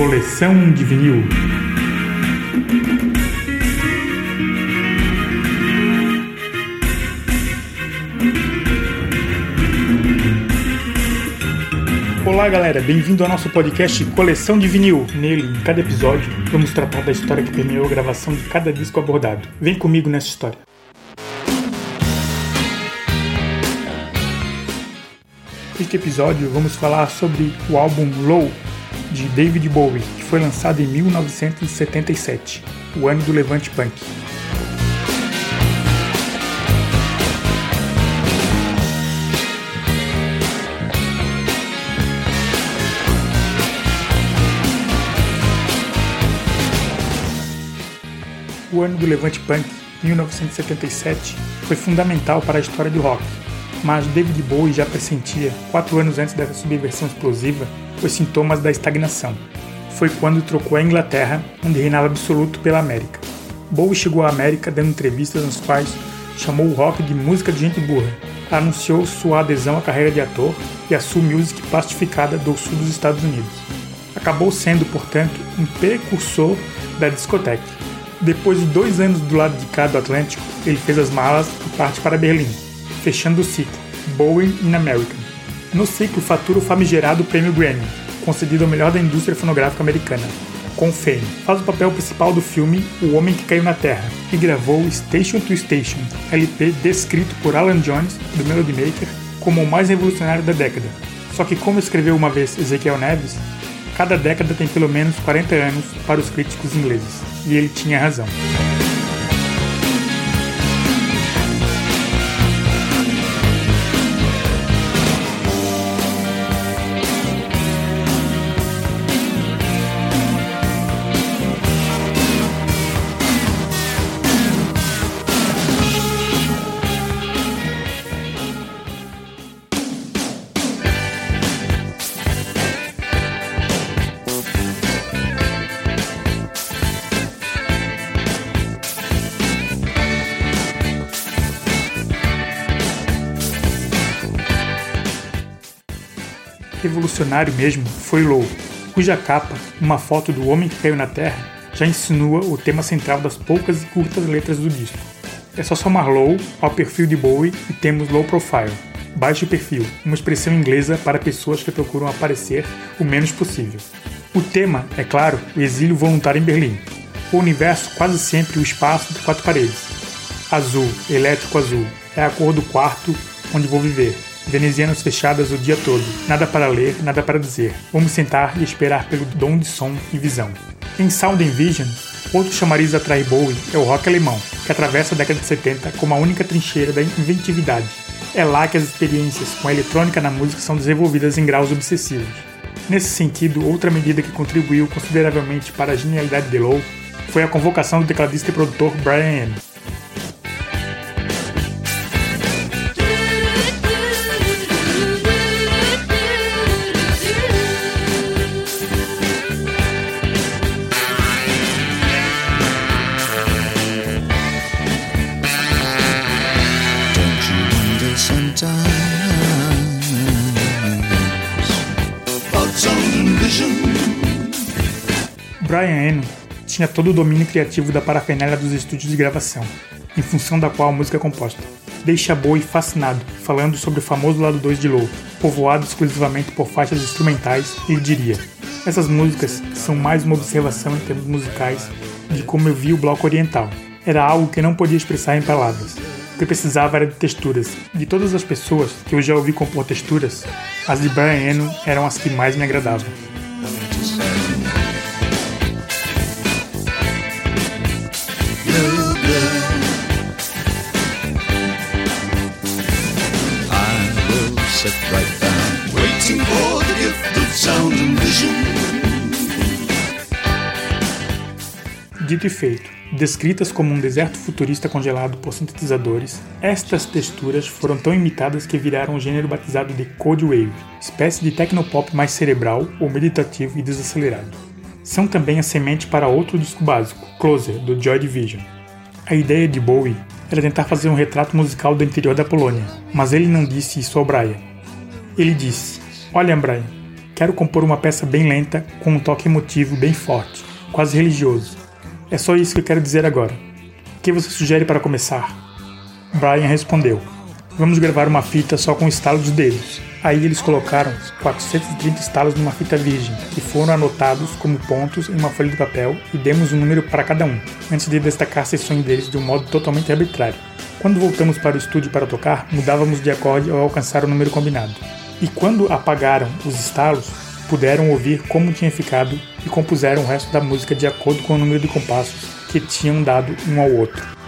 Coleção de vinil. Olá galera, bem-vindo ao nosso podcast Coleção de Vinil. Nele, em cada episódio, vamos tratar da história que permeou a gravação de cada disco abordado. Vem comigo nessa história. Neste episódio, vamos falar sobre o álbum Low de David Bowie, que foi lançado em 1977, o ano do Levante Punk. O ano do Levante Punk, 1977, foi fundamental para a história do rock, mas David Bowie já pressentia, quatro anos antes dessa subversão explosiva, os sintomas da estagnação. Foi quando trocou a Inglaterra, onde reinava absoluto pela América. Bowie chegou à América dando entrevistas nas quais chamou o rock de música de gente burra, anunciou sua adesão à carreira de ator e a soul music plastificada do sul dos Estados Unidos. Acabou sendo, portanto, um precursor da discoteca depois de dois anos do lado de cá do Atlântico, ele fez as malas e parte para Berlim, fechando o ciclo Bowie in America. No ciclo fatura o famigerado prêmio Grammy, concedido ao melhor da indústria fonográfica americana. Com Fame, faz o papel principal do filme O Homem que Caiu na Terra e gravou Station to Station, LP descrito por Alan Jones, do Melody Maker, como o mais revolucionário da década. Só que, como escreveu uma vez Ezequiel Neves, cada década tem pelo menos 40 anos para os críticos ingleses e ele tinha razão. Revolucionário mesmo foi Low, cuja capa, uma foto do homem que caiu na Terra, já insinua o tema central das poucas e curtas letras do disco. É só somar Low ao perfil de Bowie e temos Low Profile, baixo perfil, uma expressão inglesa para pessoas que procuram aparecer o menos possível. O tema, é claro, o exílio voluntário em Berlim. O universo quase sempre o espaço de quatro paredes. Azul, elétrico azul, é a cor do quarto onde vou viver venezianas fechadas o dia todo, nada para ler, nada para dizer. Vamos sentar e esperar pelo dom de som e visão. Em Sound and Vision, outro chamariz atrai Bowie é o rock alemão, que atravessa a década de 70 como a única trincheira da inventividade. É lá que as experiências com a eletrônica na música são desenvolvidas em graus obsessivos. Nesse sentido, outra medida que contribuiu consideravelmente para a genialidade de Lowe foi a convocação do tecladista e produtor Brian Eno. Brian Eno tinha todo o domínio criativo da parafernália dos estúdios de gravação, em função da qual a música é composta. Deixa Bowie fascinado, falando sobre o famoso lado 2 de Low, povoado exclusivamente por faixas instrumentais, ele diria: Essas músicas são mais uma observação em termos musicais de como eu vi o bloco oriental. Era algo que não podia expressar em palavras. O que precisava era de texturas. De todas as pessoas que eu já ouvi compor texturas, as de Brian Eno eram as que mais me agradavam. Dito e feito, descritas como um deserto futurista congelado por sintetizadores, estas texturas foram tão imitadas que viraram um gênero batizado de Cold Wave, espécie de tecnopop mais cerebral ou meditativo e desacelerado. São também a semente para outro disco básico, Closer, do Joy Division. A ideia de Bowie era tentar fazer um retrato musical do interior da Polônia, mas ele não disse isso ao Brian. Ele disse: Olha, Brian, Quero compor uma peça bem lenta, com um toque emotivo bem forte, quase religioso. É só isso que eu quero dizer agora. O que você sugere para começar? Brian respondeu: Vamos gravar uma fita só com estalo de dedos. Aí eles colocaram 430 estalos numa fita virgem, que foram anotados como pontos em uma folha de papel e demos um número para cada um, antes de destacar sessões deles de um modo totalmente arbitrário. Quando voltamos para o estúdio para tocar, mudávamos de acorde ao alcançar o número combinado. E quando apagaram os estalos, puderam ouvir como tinha ficado e compuseram o resto da música de acordo com o número de compassos que tinham dado um ao outro.